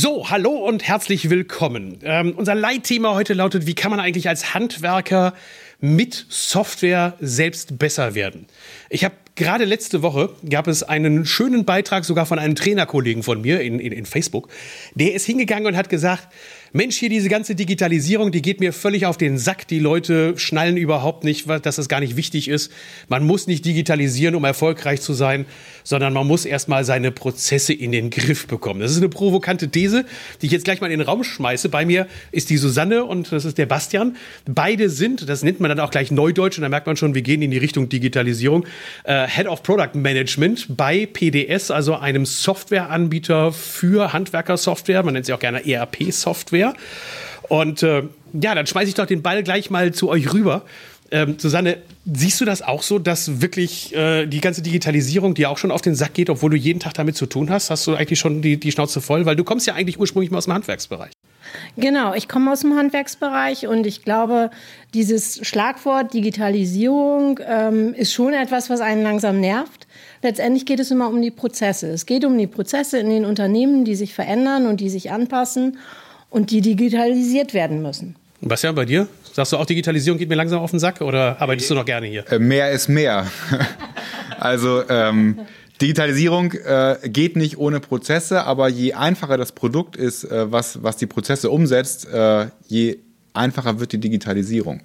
So, hallo und herzlich willkommen. Ähm, unser Leitthema heute lautet, wie kann man eigentlich als Handwerker mit Software selbst besser werden? Ich habe gerade letzte Woche gab es einen schönen Beitrag sogar von einem Trainerkollegen von mir in, in, in Facebook. Der ist hingegangen und hat gesagt, Mensch, hier diese ganze Digitalisierung, die geht mir völlig auf den Sack. Die Leute schnallen überhaupt nicht, dass das gar nicht wichtig ist. Man muss nicht digitalisieren, um erfolgreich zu sein, sondern man muss erstmal seine Prozesse in den Griff bekommen. Das ist eine provokante These, die ich jetzt gleich mal in den Raum schmeiße. Bei mir ist die Susanne und das ist der Bastian. Beide sind, das nennt man dann auch gleich Neudeutsch und da merkt man schon, wir gehen in die Richtung Digitalisierung. Äh, Head of Product Management bei PDS, also einem Softwareanbieter für Handwerkersoftware. Man nennt sie auch gerne ERP-Software. Und äh, ja, dann schmeiße ich doch den Ball gleich mal zu euch rüber. Ähm, Susanne, siehst du das auch so, dass wirklich äh, die ganze Digitalisierung dir auch schon auf den Sack geht, obwohl du jeden Tag damit zu tun hast? Hast du eigentlich schon die, die Schnauze voll? Weil du kommst ja eigentlich ursprünglich mal aus dem Handwerksbereich. Genau, ich komme aus dem Handwerksbereich und ich glaube, dieses Schlagwort Digitalisierung ähm, ist schon etwas, was einen langsam nervt. Letztendlich geht es immer um die Prozesse. Es geht um die Prozesse in den Unternehmen, die sich verändern und die sich anpassen und die digitalisiert werden müssen. Was ja bei dir? Sagst du auch, Digitalisierung geht mir langsam auf den Sack oder arbeitest du noch gerne hier? Äh, mehr ist mehr. also ähm, Digitalisierung äh, geht nicht ohne Prozesse, aber je einfacher das Produkt ist, äh, was, was die Prozesse umsetzt, äh, je einfacher wird die Digitalisierung.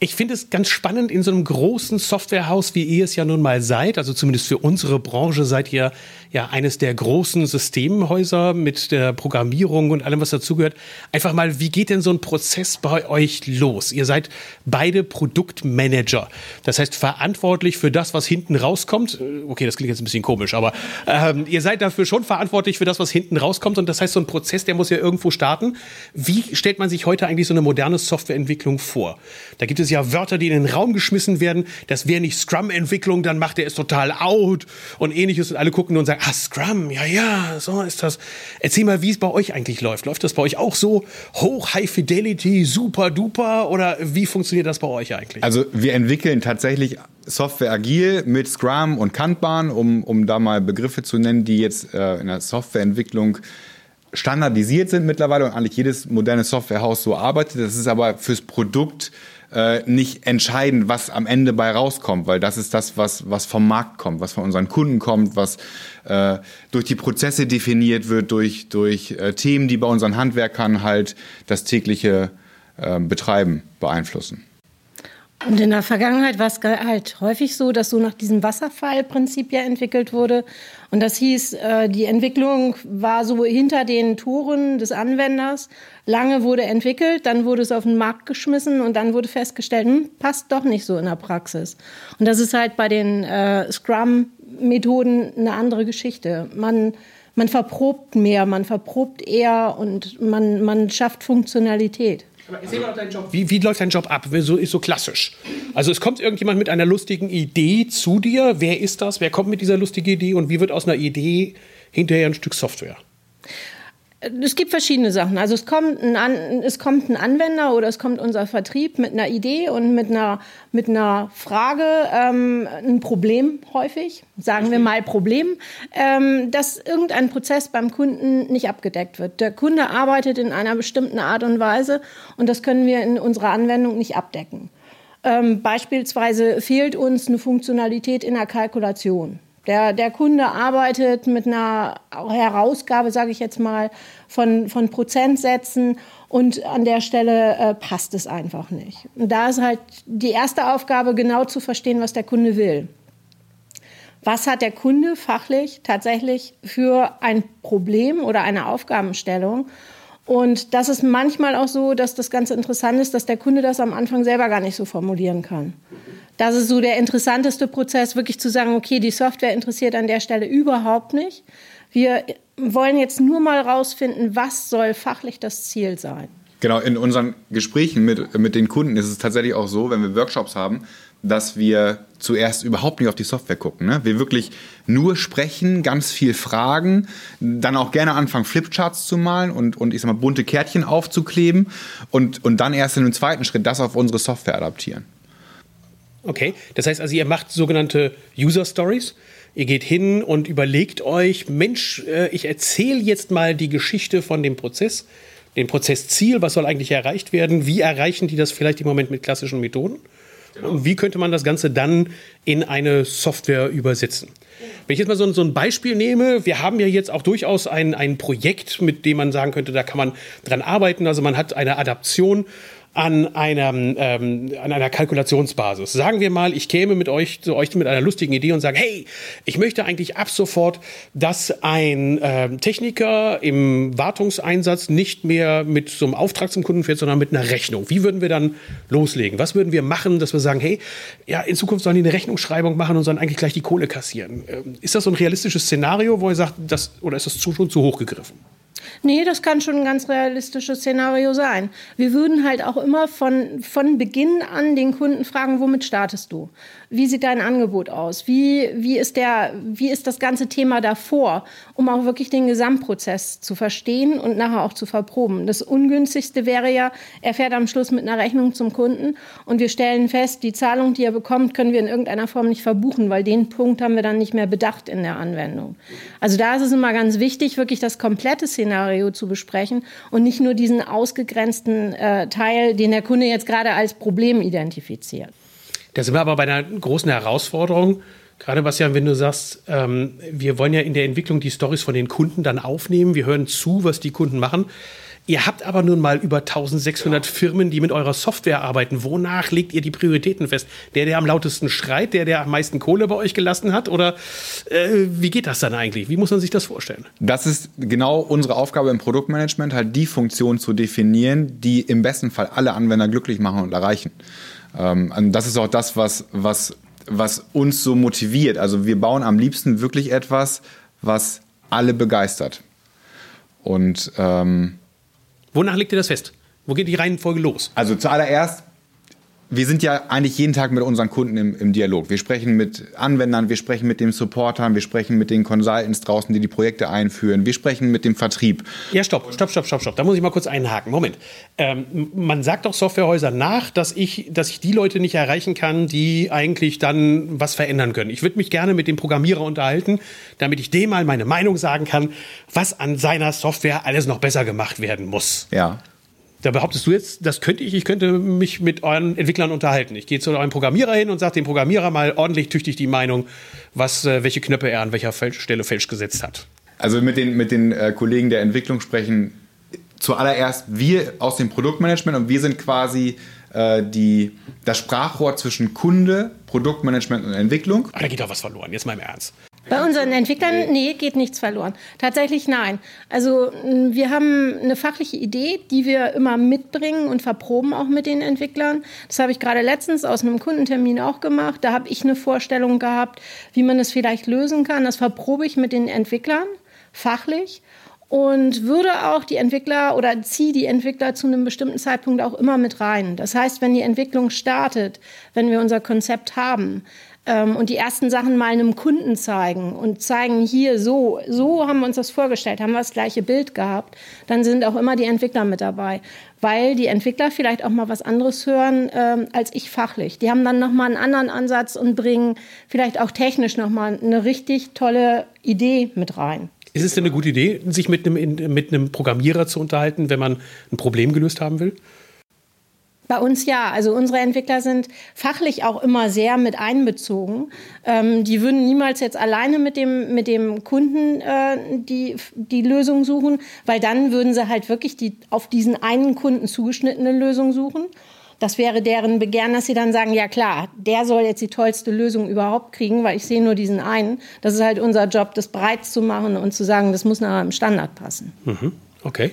Ich finde es ganz spannend in so einem großen Softwarehaus, wie ihr es ja nun mal seid. Also zumindest für unsere Branche seid ihr ja eines der großen Systemhäuser mit der Programmierung und allem, was dazugehört. Einfach mal, wie geht denn so ein Prozess bei euch los? Ihr seid beide Produktmanager. Das heißt, verantwortlich für das, was hinten rauskommt. Okay, das klingt jetzt ein bisschen komisch, aber ähm, ihr seid dafür schon verantwortlich für das, was hinten rauskommt. Und das heißt, so ein Prozess, der muss ja irgendwo starten. Wie stellt man sich heute eigentlich so eine moderne Softwareentwicklung vor? Da gibt es ja Wörter, die in den Raum geschmissen werden. Das wäre nicht Scrum-Entwicklung, dann macht er es total out und ähnliches. Und alle gucken und sagen, ah, Scrum, ja, ja, so ist das. Erzähl mal, wie es bei euch eigentlich läuft. Läuft das bei euch auch so hoch, High Fidelity, super duper oder wie funktioniert das bei euch eigentlich? Also wir entwickeln tatsächlich Software agil mit Scrum und Kanban, um, um da mal Begriffe zu nennen, die jetzt äh, in der Softwareentwicklung standardisiert sind mittlerweile und eigentlich jedes moderne Softwarehaus so arbeitet. Das ist aber fürs Produkt äh, nicht entscheidend, was am Ende bei rauskommt, weil das ist das, was, was vom Markt kommt, was von unseren Kunden kommt, was äh, durch die Prozesse definiert wird, durch, durch äh, Themen, die bei unseren Handwerkern halt das tägliche äh, Betreiben beeinflussen. Und in der Vergangenheit war es halt häufig so, dass so nach diesem Wasserfallprinzip ja entwickelt wurde. Und das hieß, äh, die Entwicklung war so hinter den Toren des Anwenders. Lange wurde entwickelt, dann wurde es auf den Markt geschmissen und dann wurde festgestellt, hm, passt doch nicht so in der Praxis. Und das ist halt bei den äh, Scrum-Methoden eine andere Geschichte. Man, man verprobt mehr, man verprobt eher und man, man schafft Funktionalität. Erzähl mal deinen Job. Wie, wie läuft dein Job ab? So ist so klassisch. Also es kommt irgendjemand mit einer lustigen Idee zu dir. Wer ist das? Wer kommt mit dieser lustigen Idee? Und wie wird aus einer Idee hinterher ein Stück Software? Es gibt verschiedene Sachen. Also es kommt, ein An es kommt ein Anwender oder es kommt unser Vertrieb mit einer Idee und mit einer, mit einer Frage, ähm, ein Problem häufig, sagen wir mal Problem, ähm, dass irgendein Prozess beim Kunden nicht abgedeckt wird. Der Kunde arbeitet in einer bestimmten Art und Weise und das können wir in unserer Anwendung nicht abdecken. Ähm, beispielsweise fehlt uns eine Funktionalität in der Kalkulation. Der, der Kunde arbeitet mit einer Herausgabe, sage ich jetzt mal, von, von Prozentsätzen und an der Stelle äh, passt es einfach nicht. Und da ist halt die erste Aufgabe, genau zu verstehen, was der Kunde will. Was hat der Kunde fachlich tatsächlich für ein Problem oder eine Aufgabenstellung? Und das ist manchmal auch so, dass das ganz interessant ist, dass der Kunde das am Anfang selber gar nicht so formulieren kann. Das ist so der interessanteste Prozess, wirklich zu sagen, okay, die Software interessiert an der Stelle überhaupt nicht. Wir wollen jetzt nur mal rausfinden, was soll fachlich das Ziel sein. Genau, in unseren Gesprächen mit, mit den Kunden ist es tatsächlich auch so, wenn wir Workshops haben, dass wir zuerst überhaupt nicht auf die Software gucken. Ne? Wir wirklich nur sprechen, ganz viel fragen, dann auch gerne anfangen, Flipcharts zu malen und, und ich sag mal, bunte Kärtchen aufzukleben und, und dann erst in einem zweiten Schritt das auf unsere Software adaptieren. Okay, das heißt also, ihr macht sogenannte User Stories. Ihr geht hin und überlegt euch, Mensch, äh, ich erzähle jetzt mal die Geschichte von dem Prozess, den Prozessziel, was soll eigentlich erreicht werden, wie erreichen die das vielleicht im Moment mit klassischen Methoden genau. und wie könnte man das Ganze dann in eine Software übersetzen. Wenn ich jetzt mal so, so, ein Beispiel nehme, wir haben ja jetzt auch durchaus ein, ein Projekt, mit dem man sagen könnte, da kann man dran arbeiten. Also man hat eine Adaption an einer, ähm, an einer Kalkulationsbasis. Sagen wir mal, ich käme mit euch zu euch mit einer lustigen Idee und sage, hey, ich möchte eigentlich ab sofort, dass ein äh, Techniker im Wartungseinsatz nicht mehr mit so einem Auftrag zum Kunden fährt, sondern mit einer Rechnung. Wie würden wir dann loslegen? Was würden wir machen, dass wir sagen, hey, ja, in Zukunft sollen die eine Rechnungsschreibung machen und sollen eigentlich gleich die Kohle kassieren? Ähm, ist das so ein realistisches Szenario, wo ihr sagt, das, oder ist das zu, schon zu hoch gegriffen? Nee, das kann schon ein ganz realistisches Szenario sein. Wir würden halt auch immer von, von Beginn an den Kunden fragen, womit startest du? Wie sieht dein Angebot aus? Wie, wie, ist der, wie ist das ganze Thema davor, um auch wirklich den Gesamtprozess zu verstehen und nachher auch zu verproben? Das Ungünstigste wäre ja, er fährt am Schluss mit einer Rechnung zum Kunden und wir stellen fest, die Zahlung, die er bekommt, können wir in irgendeiner Form nicht verbuchen, weil den Punkt haben wir dann nicht mehr bedacht in der Anwendung. Also da ist es immer ganz wichtig, wirklich das komplette Szenario zu besprechen und nicht nur diesen ausgegrenzten äh, Teil, den der Kunde jetzt gerade als Problem identifiziert. Da sind wir aber bei einer großen Herausforderung. Gerade Bastian, wenn du sagst, ähm, wir wollen ja in der Entwicklung die Stories von den Kunden dann aufnehmen. Wir hören zu, was die Kunden machen. Ihr habt aber nun mal über 1600 ja. Firmen, die mit eurer Software arbeiten. Wonach legt ihr die Prioritäten fest? Der, der am lautesten schreit, der, der am meisten Kohle bei euch gelassen hat? Oder äh, wie geht das dann eigentlich? Wie muss man sich das vorstellen? Das ist genau unsere Aufgabe im Produktmanagement, halt die Funktion zu definieren, die im besten Fall alle Anwender glücklich machen und erreichen. Ähm, das ist auch das, was, was, was uns so motiviert. Also wir bauen am liebsten wirklich etwas, was alle begeistert. Und ähm, wonach legt ihr das fest? Wo geht die Reihenfolge los? Also zuallererst wir sind ja eigentlich jeden Tag mit unseren Kunden im, im, Dialog. Wir sprechen mit Anwendern, wir sprechen mit den Supportern, wir sprechen mit den Consultants draußen, die die Projekte einführen, wir sprechen mit dem Vertrieb. Ja, stopp, stopp, stopp, stopp, stopp. Da muss ich mal kurz einhaken. Moment. Ähm, man sagt doch Softwarehäusern nach, dass ich, dass ich die Leute nicht erreichen kann, die eigentlich dann was verändern können. Ich würde mich gerne mit dem Programmierer unterhalten, damit ich dem mal meine Meinung sagen kann, was an seiner Software alles noch besser gemacht werden muss. Ja. Da behauptest du jetzt, das könnte ich, ich könnte mich mit euren Entwicklern unterhalten. Ich gehe zu eurem Programmierer hin und sage dem Programmierer mal ordentlich tüchtig die Meinung, was, äh, welche Knöpfe er an welcher Stelle falsch gesetzt hat. Also mit den, mit den äh, Kollegen der Entwicklung sprechen zuallererst wir aus dem Produktmanagement und wir sind quasi äh, die, das Sprachrohr zwischen Kunde, Produktmanagement und Entwicklung. Ah, da geht doch was verloren, jetzt mal im Ernst. Bei unseren Entwicklern, nee, geht nichts verloren. Tatsächlich nein. Also wir haben eine fachliche Idee, die wir immer mitbringen und verproben auch mit den Entwicklern. Das habe ich gerade letztens aus einem Kundentermin auch gemacht. Da habe ich eine Vorstellung gehabt, wie man es vielleicht lösen kann. Das verprobe ich mit den Entwicklern fachlich und würde auch die Entwickler oder ziehe die Entwickler zu einem bestimmten Zeitpunkt auch immer mit rein. Das heißt, wenn die Entwicklung startet, wenn wir unser Konzept haben, ähm, und die ersten Sachen mal einem Kunden zeigen und zeigen, hier so, so haben wir uns das vorgestellt, haben wir das gleiche Bild gehabt, dann sind auch immer die Entwickler mit dabei, weil die Entwickler vielleicht auch mal was anderes hören ähm, als ich fachlich. Die haben dann nochmal einen anderen Ansatz und bringen vielleicht auch technisch nochmal eine richtig tolle Idee mit rein. Ist es denn eine gute Idee, sich mit einem, mit einem Programmierer zu unterhalten, wenn man ein Problem gelöst haben will? Bei uns ja. Also unsere Entwickler sind fachlich auch immer sehr mit einbezogen. Ähm, die würden niemals jetzt alleine mit dem, mit dem Kunden äh, die, die Lösung suchen, weil dann würden sie halt wirklich die auf diesen einen Kunden zugeschnittene Lösung suchen. Das wäre deren Begehren, dass sie dann sagen, ja klar, der soll jetzt die tollste Lösung überhaupt kriegen, weil ich sehe nur diesen einen. Das ist halt unser Job, das breit zu machen und zu sagen, das muss nach einem Standard passen. Mhm. Okay.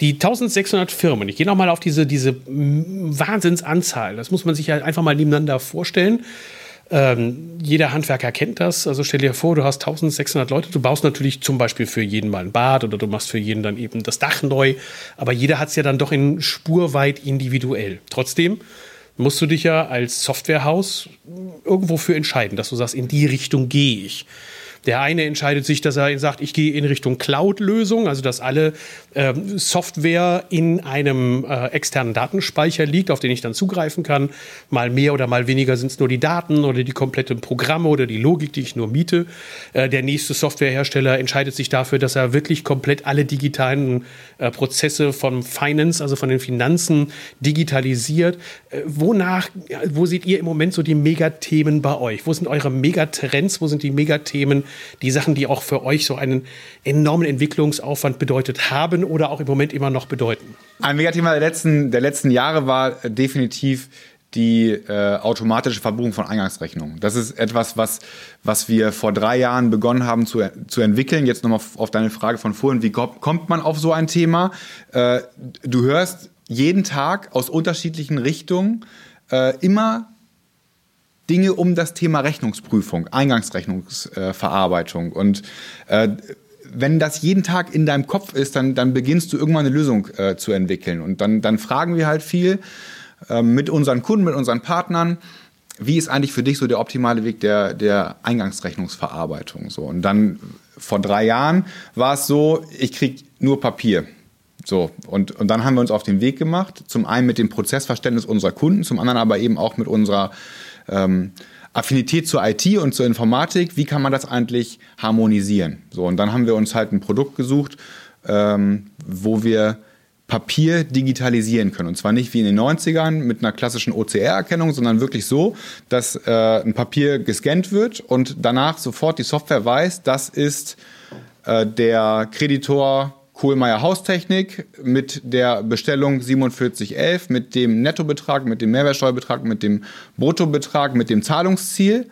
Die 1600 Firmen, ich gehe nochmal auf diese, diese Wahnsinnsanzahl, das muss man sich ja einfach mal nebeneinander vorstellen. Ähm, jeder Handwerker kennt das. Also stell dir vor, du hast 1600 Leute. Du baust natürlich zum Beispiel für jeden mal ein Bad oder du machst für jeden dann eben das Dach neu. Aber jeder hat es ja dann doch in spurweit individuell. Trotzdem musst du dich ja als Softwarehaus irgendwo für entscheiden, dass du sagst, in die Richtung gehe ich. Der eine entscheidet sich, dass er sagt, ich gehe in Richtung Cloud-Lösung, also dass alle ähm, Software in einem äh, externen Datenspeicher liegt, auf den ich dann zugreifen kann. Mal mehr oder mal weniger sind es nur die Daten oder die kompletten Programme oder die Logik, die ich nur miete. Äh, der nächste Softwarehersteller entscheidet sich dafür, dass er wirklich komplett alle digitalen äh, Prozesse von Finance, also von den Finanzen, digitalisiert. Äh, wonach, wo seht ihr im Moment so die Megathemen bei euch? Wo sind eure Megatrends? Wo sind die Megathemen, die Sachen, die auch für euch so einen enormen Entwicklungsaufwand bedeutet haben oder auch im Moment immer noch bedeuten? Ein Megathema der letzten, der letzten Jahre war definitiv die äh, automatische Verbuchung von Eingangsrechnungen. Das ist etwas, was, was wir vor drei Jahren begonnen haben zu, zu entwickeln. Jetzt nochmal auf deine Frage von vorhin, wie kommt man auf so ein Thema? Äh, du hörst jeden Tag aus unterschiedlichen Richtungen äh, immer Dinge um das Thema Rechnungsprüfung, Eingangsrechnungsverarbeitung. und äh, wenn das jeden Tag in deinem Kopf ist, dann, dann beginnst du irgendwann eine Lösung äh, zu entwickeln. Und dann, dann fragen wir halt viel äh, mit unseren Kunden, mit unseren Partnern, wie ist eigentlich für dich so der optimale Weg der, der Eingangsrechnungsverarbeitung? So. Und dann vor drei Jahren war es so, ich kriege nur Papier. So, und, und dann haben wir uns auf den Weg gemacht, zum einen mit dem Prozessverständnis unserer Kunden, zum anderen aber eben auch mit unserer ähm, Affinität zur IT und zur Informatik, wie kann man das eigentlich harmonisieren? So, und dann haben wir uns halt ein Produkt gesucht, ähm, wo wir Papier digitalisieren können. Und zwar nicht wie in den 90ern mit einer klassischen OCR-Erkennung, sondern wirklich so, dass äh, ein Papier gescannt wird und danach sofort die Software weiß, das ist äh, der Kreditor Kohlmeier Haustechnik mit der Bestellung 4711, mit dem Nettobetrag, mit dem Mehrwertsteuerbetrag, mit dem Bruttobetrag, mit dem Zahlungsziel.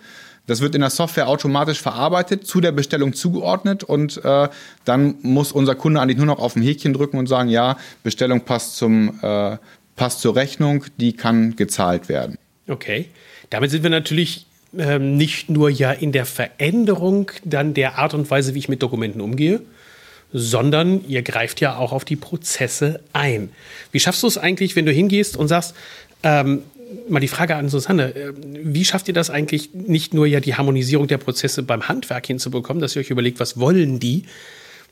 Das wird in der Software automatisch verarbeitet, zu der Bestellung zugeordnet und äh, dann muss unser Kunde eigentlich nur noch auf ein Häkchen drücken und sagen, ja, Bestellung passt, zum, äh, passt zur Rechnung, die kann gezahlt werden. Okay, damit sind wir natürlich ähm, nicht nur ja in der Veränderung dann der Art und Weise, wie ich mit Dokumenten umgehe, sondern ihr greift ja auch auf die Prozesse ein. Wie schaffst du es eigentlich, wenn du hingehst und sagst, ähm, mal die Frage an Susanne, äh, wie schafft ihr das eigentlich, nicht nur ja die Harmonisierung der Prozesse beim Handwerk hinzubekommen, dass ihr euch überlegt, was wollen die,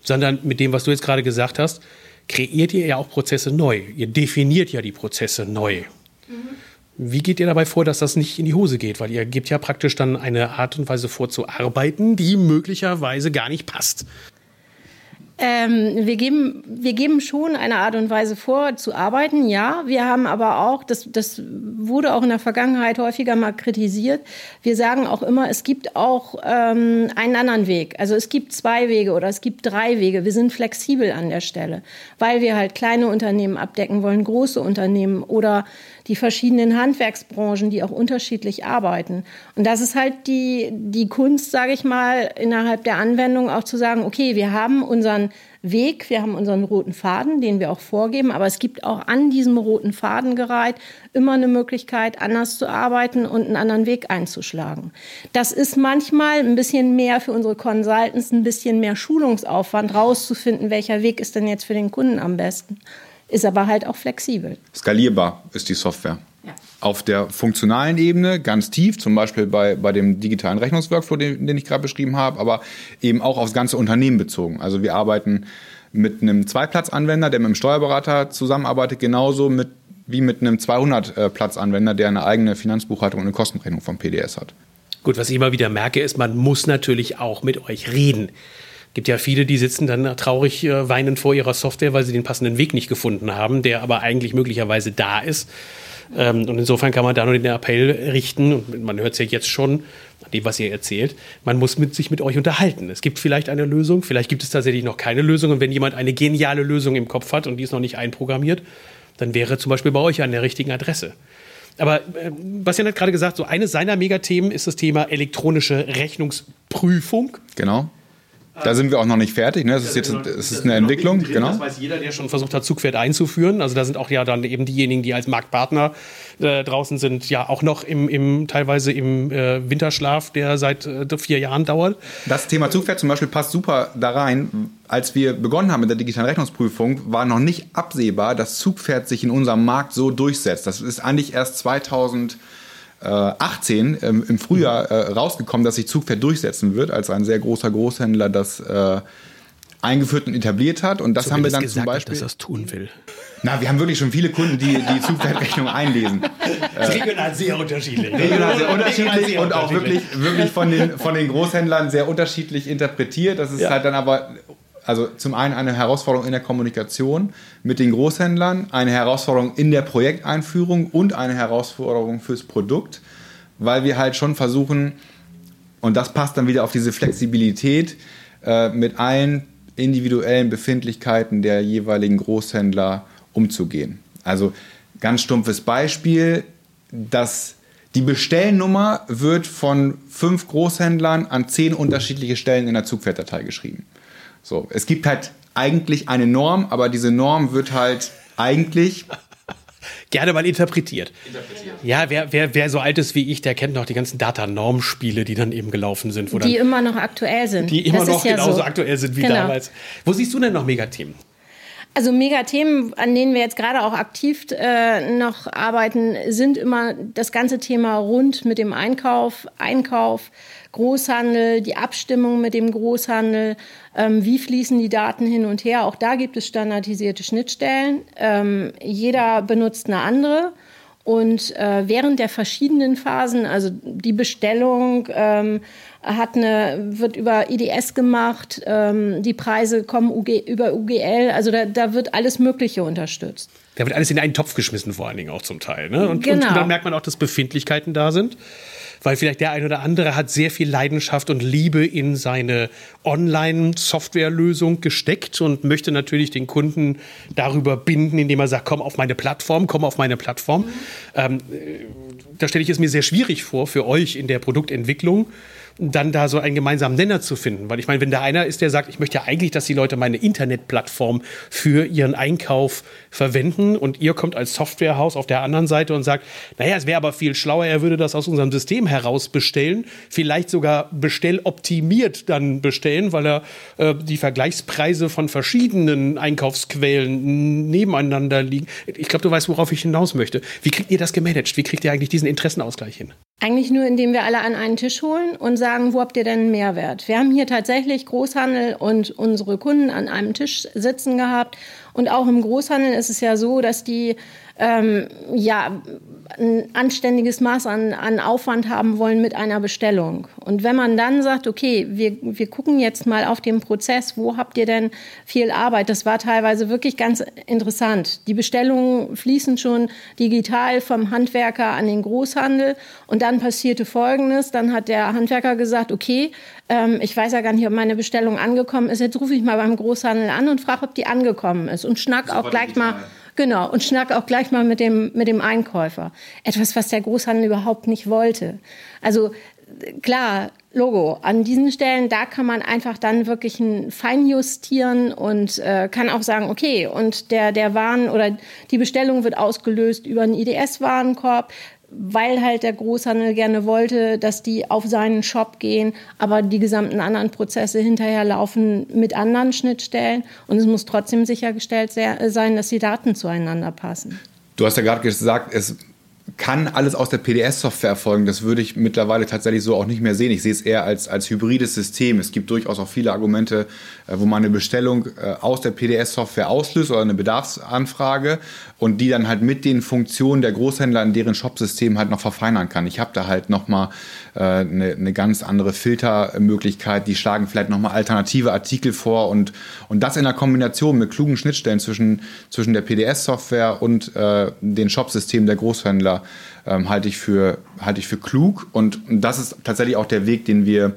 sondern mit dem, was du jetzt gerade gesagt hast, kreiert ihr ja auch Prozesse neu. Ihr definiert ja die Prozesse neu. Mhm. Wie geht ihr dabei vor, dass das nicht in die Hose geht? Weil ihr gebt ja praktisch dann eine Art und Weise vor zu arbeiten, die möglicherweise gar nicht passt. Ähm, wir, geben, wir geben schon eine Art und Weise vor, zu arbeiten, ja. Wir haben aber auch, das, das wurde auch in der Vergangenheit häufiger mal kritisiert, wir sagen auch immer, es gibt auch ähm, einen anderen Weg. Also es gibt zwei Wege oder es gibt drei Wege. Wir sind flexibel an der Stelle, weil wir halt kleine Unternehmen abdecken wollen, große Unternehmen oder die verschiedenen Handwerksbranchen, die auch unterschiedlich arbeiten. Und das ist halt die, die Kunst, sage ich mal, innerhalb der Anwendung auch zu sagen, okay, wir haben unseren Weg, wir haben unseren roten Faden, den wir auch vorgeben, aber es gibt auch an diesem roten Faden gereiht immer eine Möglichkeit, anders zu arbeiten und einen anderen Weg einzuschlagen. Das ist manchmal ein bisschen mehr für unsere Consultants, ein bisschen mehr Schulungsaufwand, rauszufinden, welcher Weg ist denn jetzt für den Kunden am besten ist aber halt auch flexibel. Skalierbar ist die Software. Ja. Auf der funktionalen Ebene ganz tief, zum Beispiel bei, bei dem digitalen Rechnungsworkflow, den, den ich gerade beschrieben habe, aber eben auch aufs ganze Unternehmen bezogen. Also wir arbeiten mit einem Zweiplatzanwender, der mit einem Steuerberater zusammenarbeitet, genauso mit, wie mit einem 200-Platz-Anwender, der eine eigene Finanzbuchhaltung und eine Kostenrechnung vom PDS hat. Gut, was ich immer wieder merke, ist, man muss natürlich auch mit euch reden gibt ja viele, die sitzen dann traurig äh, weinend vor ihrer Software, weil sie den passenden Weg nicht gefunden haben, der aber eigentlich möglicherweise da ist. Ähm, und insofern kann man da nur den Appell richten, und man hört es ja jetzt schon an dem, was ihr erzählt, man muss mit, sich mit euch unterhalten. Es gibt vielleicht eine Lösung, vielleicht gibt es tatsächlich noch keine Lösung. Und wenn jemand eine geniale Lösung im Kopf hat und die ist noch nicht einprogrammiert, dann wäre zum Beispiel bei euch an der richtigen Adresse. Aber äh, Bastian hat gerade gesagt, so eines seiner Megathemen ist das Thema elektronische Rechnungsprüfung. Genau. Da sind wir auch noch nicht fertig. Ne? Das ist jetzt das ist eine Entwicklung. Genau. Das weiß jeder, der schon versucht hat, Zugpferd einzuführen. Also da sind auch ja dann eben diejenigen, die als Marktpartner äh, draußen sind, ja auch noch im, im teilweise im äh, Winterschlaf, der seit äh, vier Jahren dauert. Das Thema Zugpferd zum Beispiel passt super da rein. Als wir begonnen haben mit der digitalen Rechnungsprüfung, war noch nicht absehbar, dass Zugpferd sich in unserem Markt so durchsetzt. Das ist eigentlich erst 2000 2018 ähm, im Frühjahr äh, rausgekommen, dass sich Zugpferd durchsetzen wird, als ein sehr großer Großhändler das äh, eingeführt und etabliert hat. Und das haben wir dann zum Beispiel. Hat, dass das tun will. Na, wir haben wirklich schon viele Kunden, die die Zugpferdrechnung einlesen. Regional sehr unterschiedlich. Regional sehr unterschiedlich und auch wirklich, wirklich von, den, von den Großhändlern sehr unterschiedlich interpretiert. Das ist ja. halt dann aber also zum einen eine Herausforderung in der Kommunikation mit den Großhändlern, eine Herausforderung in der Projekteinführung und eine Herausforderung fürs Produkt, weil wir halt schon versuchen, und das passt dann wieder auf diese Flexibilität, äh, mit allen individuellen Befindlichkeiten der jeweiligen Großhändler umzugehen. Also ganz stumpfes Beispiel, dass die Bestellnummer wird von fünf Großhändlern an zehn unterschiedliche Stellen in der Zugpferddatei geschrieben. So, es gibt halt eigentlich eine Norm, aber diese Norm wird halt eigentlich gerne mal interpretiert. interpretiert. Ja, wer, wer, wer so alt ist wie ich, der kennt noch die ganzen Data-Norm-Spiele, die dann eben gelaufen sind. die dann, immer noch aktuell sind. Die immer das noch ja genauso so. aktuell sind wie genau. damals. Wo siehst du denn noch Megathemen? Also Megathemen, an denen wir jetzt gerade auch aktiv äh, noch arbeiten, sind immer das ganze Thema rund mit dem Einkauf, Einkauf, Großhandel, die Abstimmung mit dem Großhandel, ähm, wie fließen die Daten hin und her. Auch da gibt es standardisierte Schnittstellen. Ähm, jeder benutzt eine andere. Und äh, während der verschiedenen Phasen, also die Bestellung ähm, hat eine, wird über IDS gemacht, ähm, die Preise kommen UG, über UGL, also da, da wird alles Mögliche unterstützt. Da wird alles in einen Topf geschmissen, vor allen Dingen auch zum Teil. Ne? Und, genau. und dann merkt man auch, dass Befindlichkeiten da sind weil vielleicht der ein oder andere hat sehr viel Leidenschaft und Liebe in seine Online-Softwarelösung gesteckt und möchte natürlich den Kunden darüber binden, indem er sagt, komm auf meine Plattform, komm auf meine Plattform. Mhm. Ähm, äh, da stelle ich es mir sehr schwierig vor für euch in der Produktentwicklung dann da so einen gemeinsamen Nenner zu finden. Weil ich meine, wenn da einer ist, der sagt, ich möchte ja eigentlich, dass die Leute meine Internetplattform für ihren Einkauf verwenden und ihr kommt als Softwarehaus auf der anderen Seite und sagt, naja, es wäre aber viel schlauer, er würde das aus unserem System heraus bestellen, vielleicht sogar bestelloptimiert dann bestellen, weil er äh, die Vergleichspreise von verschiedenen Einkaufsquellen nebeneinander liegen. Ich glaube, du weißt, worauf ich hinaus möchte. Wie kriegt ihr das gemanagt? Wie kriegt ihr eigentlich diesen Interessenausgleich hin? Eigentlich nur, indem wir alle an einen Tisch holen und sagen, wo habt ihr denn einen Mehrwert? Wir haben hier tatsächlich Großhandel und unsere Kunden an einem Tisch sitzen gehabt. Und auch im Großhandel ist es ja so, dass die ähm, ja, ein anständiges Maß an, an Aufwand haben wollen mit einer Bestellung. Und wenn man dann sagt, okay, wir, wir gucken jetzt mal auf den Prozess, wo habt ihr denn viel Arbeit? Das war teilweise wirklich ganz interessant. Die Bestellungen fließen schon digital vom Handwerker an den Großhandel und dann passierte Folgendes. Dann hat der Handwerker gesagt, okay, ähm, ich weiß ja gar nicht, ob meine Bestellung angekommen ist. Jetzt rufe ich mal beim Großhandel an und frage, ob die angekommen ist und schnack auch gleich digital. mal Genau, und schnack auch gleich mal mit dem, mit dem Einkäufer. Etwas, was der Großhandel überhaupt nicht wollte. Also klar, Logo. An diesen Stellen, da kann man einfach dann wirklich ein Feinjustieren und äh, kann auch sagen, okay, und der, der Waren oder die Bestellung wird ausgelöst über einen IDS-Warenkorb weil halt der Großhandel gerne wollte, dass die auf seinen Shop gehen, aber die gesamten anderen Prozesse hinterher laufen mit anderen Schnittstellen und es muss trotzdem sichergestellt sein, dass die Daten zueinander passen. Du hast ja gerade gesagt, es kann alles aus der PDS-Software erfolgen. Das würde ich mittlerweile tatsächlich so auch nicht mehr sehen. Ich sehe es eher als, als hybrides System. Es gibt durchaus auch viele Argumente, äh, wo man eine Bestellung äh, aus der PDS-Software auslöst oder eine Bedarfsanfrage und die dann halt mit den Funktionen der Großhändler in deren Shopsystem halt noch verfeinern kann. Ich habe da halt nochmal eine, eine ganz andere Filtermöglichkeit. Die schlagen vielleicht nochmal alternative Artikel vor und, und das in der Kombination mit klugen Schnittstellen zwischen, zwischen der PDS-Software und äh, den Shopsystemen der Großhändler ähm, halte ich, für, halte ich für klug und das ist tatsächlich auch der Weg, den wir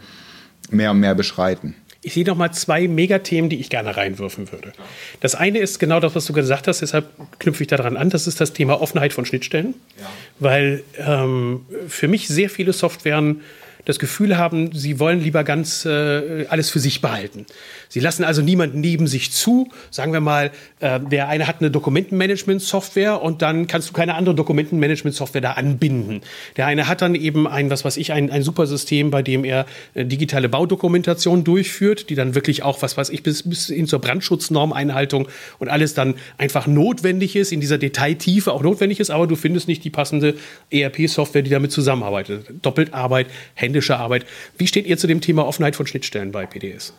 mehr und mehr beschreiten. Ich sehe noch mal zwei Megathemen, die ich gerne reinwürfen würde. Das eine ist genau das, was du gesagt hast, deshalb knüpfe ich daran an. Das ist das Thema Offenheit von Schnittstellen. Ja. Weil ähm, für mich sehr viele Softwaren das Gefühl haben, sie wollen lieber ganz äh, alles für sich behalten. Sie lassen also niemanden neben sich zu. Sagen wir mal, äh, der eine hat eine Dokumentenmanagement-Software und dann kannst du keine andere Dokumentenmanagement-Software da anbinden. Der eine hat dann eben ein, was weiß ich, ein, ein super System, bei dem er äh, digitale Baudokumentation durchführt, die dann wirklich auch, was weiß ich, bis, bis hin zur Brandschutznormeinhaltung und alles dann einfach notwendig ist, in dieser Detailtiefe auch notwendig ist, aber du findest nicht die passende ERP-Software, die damit zusammenarbeitet. Doppelt Arbeit, händische Arbeit. Wie steht ihr zu dem Thema Offenheit von Schnittstellen bei PDS?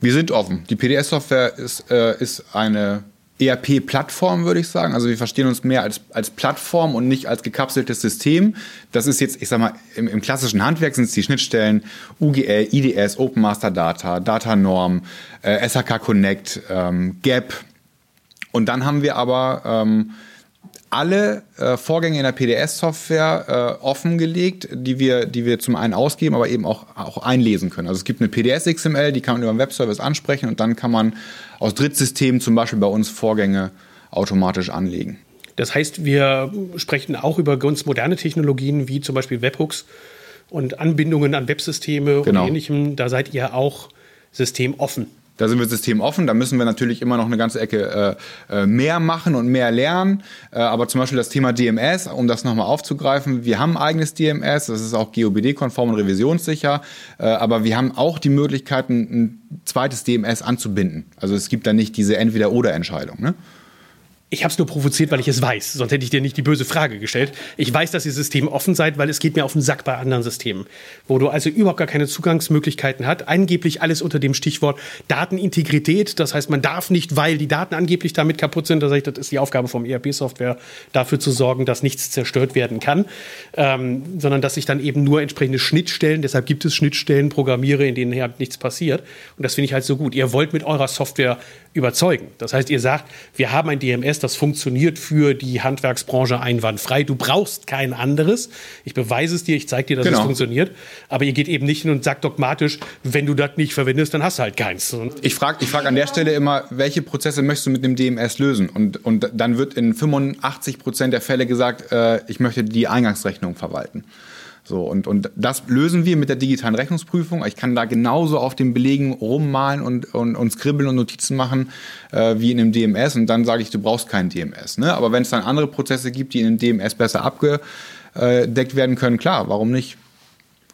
Wir sind offen. Die PDS-Software ist, äh, ist eine ERP-Plattform, würde ich sagen. Also wir verstehen uns mehr als, als Plattform und nicht als gekapseltes System. Das ist jetzt, ich sag mal, im, im klassischen Handwerk sind es die Schnittstellen UGL, IDS, Open Master Data, Data Norm, äh, SHK Connect, ähm, GAP. Und dann haben wir aber ähm, alle äh, Vorgänge in der PDS-Software äh, offengelegt, die wir, die wir zum einen ausgeben, aber eben auch, auch einlesen können. Also es gibt eine PDS-XML, die kann man über einen Webservice ansprechen und dann kann man aus Drittsystemen zum Beispiel bei uns Vorgänge automatisch anlegen. Das heißt, wir sprechen auch über ganz moderne Technologien wie zum Beispiel Webhooks und Anbindungen an Websysteme genau. und ähnlichem. Da seid ihr auch systemoffen. Da sind wir systemoffen, da müssen wir natürlich immer noch eine ganze Ecke äh, äh, mehr machen und mehr lernen. Äh, aber zum Beispiel das Thema DMS, um das nochmal aufzugreifen, wir haben ein eigenes DMS, das ist auch GOBD-konform und revisionssicher, äh, aber wir haben auch die Möglichkeiten, ein zweites DMS anzubinden. Also es gibt da nicht diese Entweder-Oder-Entscheidung. Ne? Ich habe es nur provoziert, weil ich es weiß. Sonst hätte ich dir nicht die böse Frage gestellt. Ich weiß, dass ihr System offen seid, weil es geht mir auf den Sack bei anderen Systemen, wo du also überhaupt gar keine Zugangsmöglichkeiten hast. Angeblich alles unter dem Stichwort Datenintegrität. Das heißt, man darf nicht, weil die Daten angeblich damit kaputt sind, das ist die Aufgabe vom ERP-Software, dafür zu sorgen, dass nichts zerstört werden kann, ähm, sondern dass ich dann eben nur entsprechende Schnittstellen, deshalb gibt es Schnittstellen, programmiere, in denen halt nichts passiert. Und das finde ich halt so gut. Ihr wollt mit eurer Software überzeugen. Das heißt, ihr sagt, wir haben ein DMS, das funktioniert für die Handwerksbranche einwandfrei. Du brauchst kein anderes. Ich beweise es dir, ich zeige dir, dass genau. es funktioniert. Aber ihr geht eben nicht hin und sagt dogmatisch, wenn du das nicht verwendest, dann hast du halt keins. Ich frage ich frag an der Stelle immer, welche Prozesse möchtest du mit dem DMS lösen? Und, und dann wird in 85 Prozent der Fälle gesagt, äh, ich möchte die Eingangsrechnung verwalten. So, und, und das lösen wir mit der digitalen Rechnungsprüfung. Ich kann da genauso auf den Belegen rummalen und, und, und skribbeln und Notizen machen äh, wie in einem DMS. Und dann sage ich, du brauchst keinen DMS. Ne? Aber wenn es dann andere Prozesse gibt, die in einem DMS besser abgedeckt werden können, klar, warum nicht?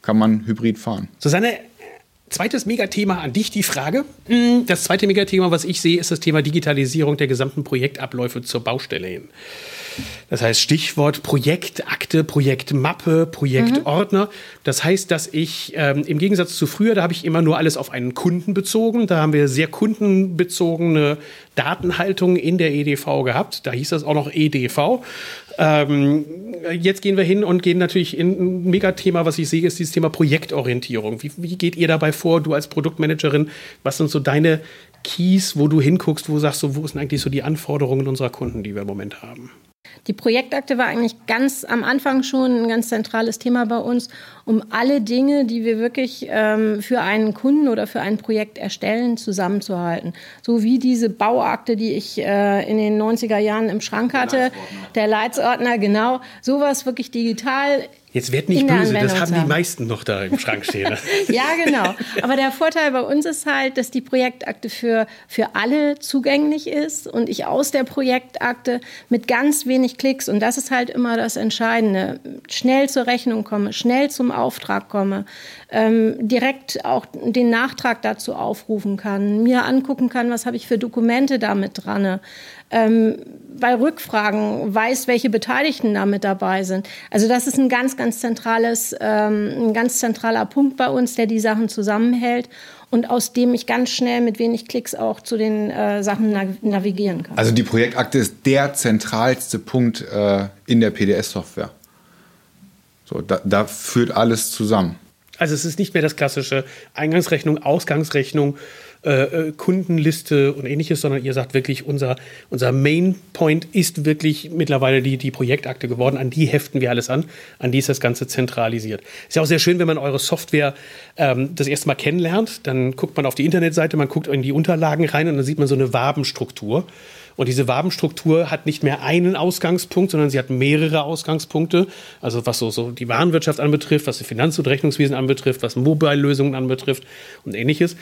Kann man hybrid fahren. Susanne, zweites Megathema an dich die Frage. Hm, das zweite Megathema, was ich sehe, ist das Thema Digitalisierung der gesamten Projektabläufe zur Baustelle hin. Das heißt Stichwort Projektakte, Projektmappe, Projektordner. Mhm. Das heißt, dass ich ähm, im Gegensatz zu früher, da habe ich immer nur alles auf einen Kunden bezogen. Da haben wir sehr kundenbezogene Datenhaltung in der EDV gehabt. Da hieß das auch noch EDV. Ähm, jetzt gehen wir hin und gehen natürlich in ein Megathema, was ich sehe, ist dieses Thema Projektorientierung. Wie, wie geht ihr dabei vor, du als Produktmanagerin? Was sind so deine Keys, wo du hinguckst, wo du sagst, so, wo sind eigentlich so die Anforderungen unserer Kunden, die wir im Moment haben? Die Projektakte war eigentlich ganz am Anfang schon ein ganz zentrales Thema bei uns, um alle Dinge, die wir wirklich ähm, für einen Kunden oder für ein Projekt erstellen, zusammenzuhalten. So wie diese Bauakte, die ich äh, in den 90er Jahren im Schrank hatte, der Leitsordner, genau, sowas wirklich digital Jetzt werd nicht böse, das haben die meisten noch da im Schrank stehen. ja, genau. Aber der Vorteil bei uns ist halt, dass die Projektakte für, für alle zugänglich ist und ich aus der Projektakte mit ganz wenig Klicks, und das ist halt immer das Entscheidende, schnell zur Rechnung komme, schnell zum Auftrag komme, ähm, direkt auch den Nachtrag dazu aufrufen kann, mir angucken kann, was habe ich für Dokumente damit dran, ähm, bei Rückfragen weiß, welche Beteiligten damit dabei sind. Also das ist ein ganz, ganz zentrales, ähm, ein ganz zentraler Punkt bei uns, der die Sachen zusammenhält und aus dem ich ganz schnell mit wenig Klicks auch zu den äh, Sachen navigieren kann. Also die Projektakte ist der zentralste Punkt äh, in der PDS-Software. So, da, da führt alles zusammen. Also es ist nicht mehr das klassische Eingangsrechnung, Ausgangsrechnung, äh, äh, Kundenliste und ähnliches, sondern ihr sagt wirklich, unser, unser Main Point ist wirklich mittlerweile die, die Projektakte geworden. An die heften wir alles an. An die ist das Ganze zentralisiert. Ist ja auch sehr schön, wenn man eure Software ähm, das erste Mal kennenlernt. Dann guckt man auf die Internetseite, man guckt in die Unterlagen rein und dann sieht man so eine Wabenstruktur. Und diese Wabenstruktur hat nicht mehr einen Ausgangspunkt, sondern sie hat mehrere Ausgangspunkte. Also was so, so die Warenwirtschaft anbetrifft, was das Finanz- und Rechnungswesen anbetrifft, was Mobile-Lösungen anbetrifft und ähnliches.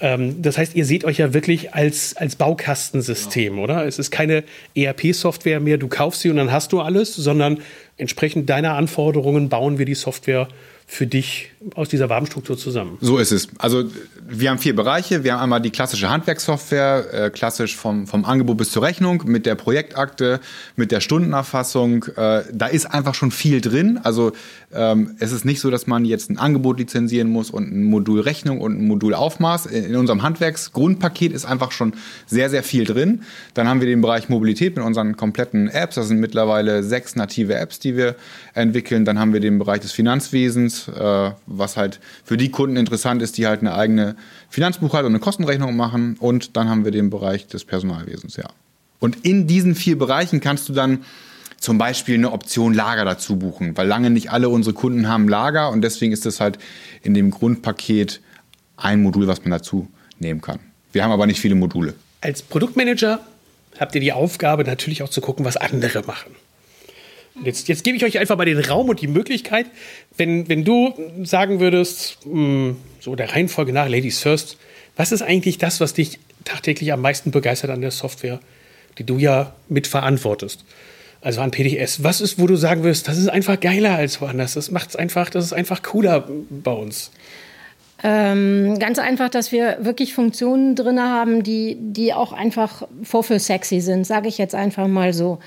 Ähm, das heißt, ihr seht euch ja wirklich als, als Baukastensystem, genau. oder? Es ist keine ERP-Software mehr, du kaufst sie und dann hast du alles, sondern entsprechend deiner Anforderungen bauen wir die Software für dich aus dieser Wabenstruktur zusammen? So ist es. Also wir haben vier Bereiche. Wir haben einmal die klassische Handwerkssoftware, äh, klassisch vom, vom Angebot bis zur Rechnung, mit der Projektakte, mit der Stundenerfassung. Äh, da ist einfach schon viel drin. Also ähm, es ist nicht so, dass man jetzt ein Angebot lizenzieren muss und ein Modul Rechnung und ein Modul Aufmaß. In, in unserem Handwerksgrundpaket ist einfach schon sehr, sehr viel drin. Dann haben wir den Bereich Mobilität mit unseren kompletten Apps. Das sind mittlerweile sechs native Apps, die wir entwickeln. Dann haben wir den Bereich des Finanzwesens, äh, was halt für die Kunden interessant ist, die halt eine eigene Finanzbuchhaltung und eine Kostenrechnung machen. Und dann haben wir den Bereich des Personalwesens, ja. Und in diesen vier Bereichen kannst du dann zum Beispiel eine Option Lager dazu buchen, weil lange nicht alle unsere Kunden haben Lager und deswegen ist das halt in dem Grundpaket ein Modul, was man dazu nehmen kann. Wir haben aber nicht viele Module. Als Produktmanager habt ihr die Aufgabe natürlich auch zu gucken, was andere machen. Jetzt, jetzt gebe ich euch einfach mal den Raum und die Möglichkeit, wenn, wenn du sagen würdest, mh, hm, so der Reihenfolge nach, Ladies First, was ist eigentlich das, was dich tagtäglich am meisten begeistert an der Software, die du ja mitverantwortest? Also an PDS. Was ist, wo du sagen wirst, das ist einfach geiler als woanders? Das macht es einfach, das ist einfach cooler bei uns. Ähm, ganz einfach, dass wir wirklich Funktionen drin haben, die, die auch einfach vorführ sexy sind, sage ich jetzt einfach mal so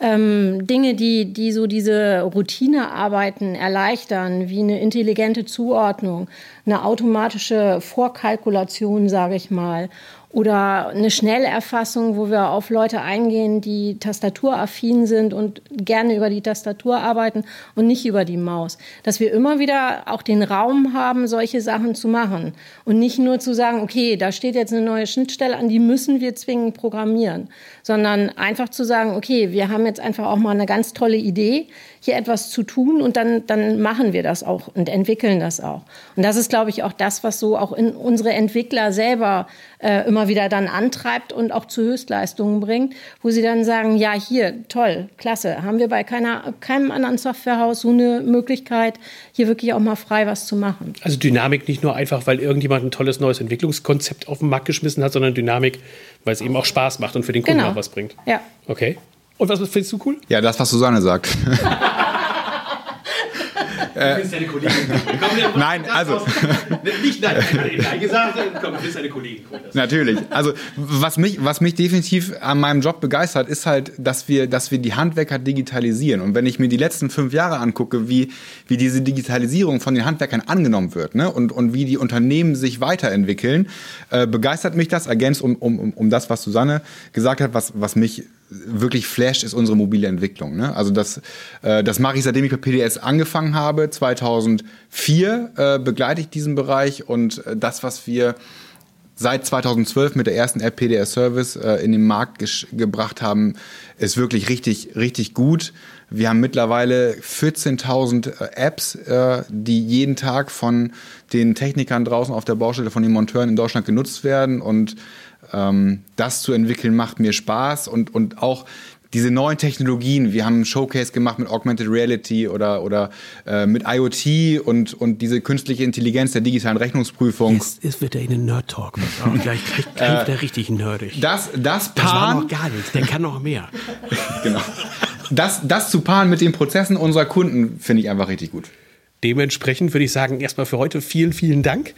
ähm, Dinge, die, die so diese Routinearbeiten erleichtern, wie eine intelligente Zuordnung, eine automatische Vorkalkulation, sage ich mal, oder eine Schnellerfassung, wo wir auf Leute eingehen, die tastaturaffin sind und gerne über die Tastatur arbeiten und nicht über die Maus. Dass wir immer wieder auch den Raum haben, solche Sachen zu machen. Und nicht nur zu sagen, okay, da steht jetzt eine neue Schnittstelle an, die müssen wir zwingend programmieren, sondern einfach zu sagen, okay, wir haben jetzt einfach auch mal eine ganz tolle Idee, hier etwas zu tun und dann, dann machen wir das auch und entwickeln das auch. Und das ist, glaube ich, auch das, was so auch in unsere Entwickler selber äh, immer wieder dann antreibt und auch zu Höchstleistungen bringt, wo sie dann sagen, ja, hier, toll, klasse, haben wir bei keiner, keinem anderen Softwarehaus so eine Möglichkeit, hier wirklich auch mal frei was zu machen. Also Dynamik nicht nur einfach, weil irgendjemand ein tolles neues Entwicklungskonzept auf den Markt geschmissen hat, sondern Dynamik, weil es eben auch Spaß macht und für den Kunden genau. auch was bringt. Ja. Okay. Und was findest du cool? Ja, das, was Susanne sagt. äh, deine Kollegin. nein, also. Nicht nein, nein gesagt, komm, du bist deine Kollegin. Natürlich. Also, was mich, was mich definitiv an meinem Job begeistert, ist halt, dass wir, dass wir die Handwerker digitalisieren. Und wenn ich mir die letzten fünf Jahre angucke, wie, wie diese Digitalisierung von den Handwerkern angenommen wird ne? und, und wie die Unternehmen sich weiterentwickeln, äh, begeistert mich das. Ergänzt um, um, um das, was Susanne gesagt hat, was, was mich wirklich flasht, ist unsere mobile Entwicklung. Ne? Also das, äh, das mache ich, seitdem ich bei PDS angefangen habe. 2004 äh, begleite ich diesen Bereich und äh, das, was wir seit 2012 mit der ersten App PDS Service äh, in den Markt gebracht haben, ist wirklich richtig, richtig gut. Wir haben mittlerweile 14.000 äh, Apps, äh, die jeden Tag von den Technikern draußen auf der Baustelle, von den Monteuren in Deutschland genutzt werden und ähm, das zu entwickeln macht mir Spaß und, und auch diese neuen Technologien, wir haben einen Showcase gemacht mit Augmented Reality oder, oder äh, mit IoT und, und diese künstliche Intelligenz der digitalen Rechnungsprüfung. Jetzt, jetzt wird er in den Nerd-Talk. gleich, gleich, gleich wird er richtig nerdig. Das, das, das war noch gar nichts, der kann noch mehr. genau. Das, das zu paaren mit den Prozessen unserer Kunden finde ich einfach richtig gut. Dementsprechend würde ich sagen, erstmal für heute vielen, vielen Dank.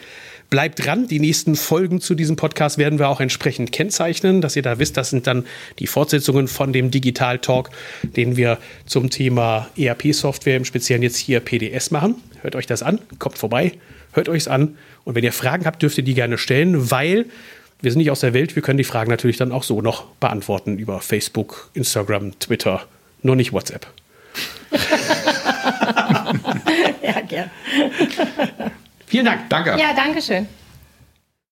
Bleibt dran, die nächsten Folgen zu diesem Podcast werden wir auch entsprechend kennzeichnen, dass ihr da wisst, das sind dann die Fortsetzungen von dem Digital Talk, den wir zum Thema ERP-Software, im Speziellen jetzt hier PDS machen. Hört euch das an, kommt vorbei, hört euch es an und wenn ihr Fragen habt, dürft ihr die gerne stellen, weil wir sind nicht aus der Welt, wir können die Fragen natürlich dann auch so noch beantworten über Facebook, Instagram, Twitter, nur nicht WhatsApp. ja, gern. Vielen Dank. Danke. Ja, danke schön.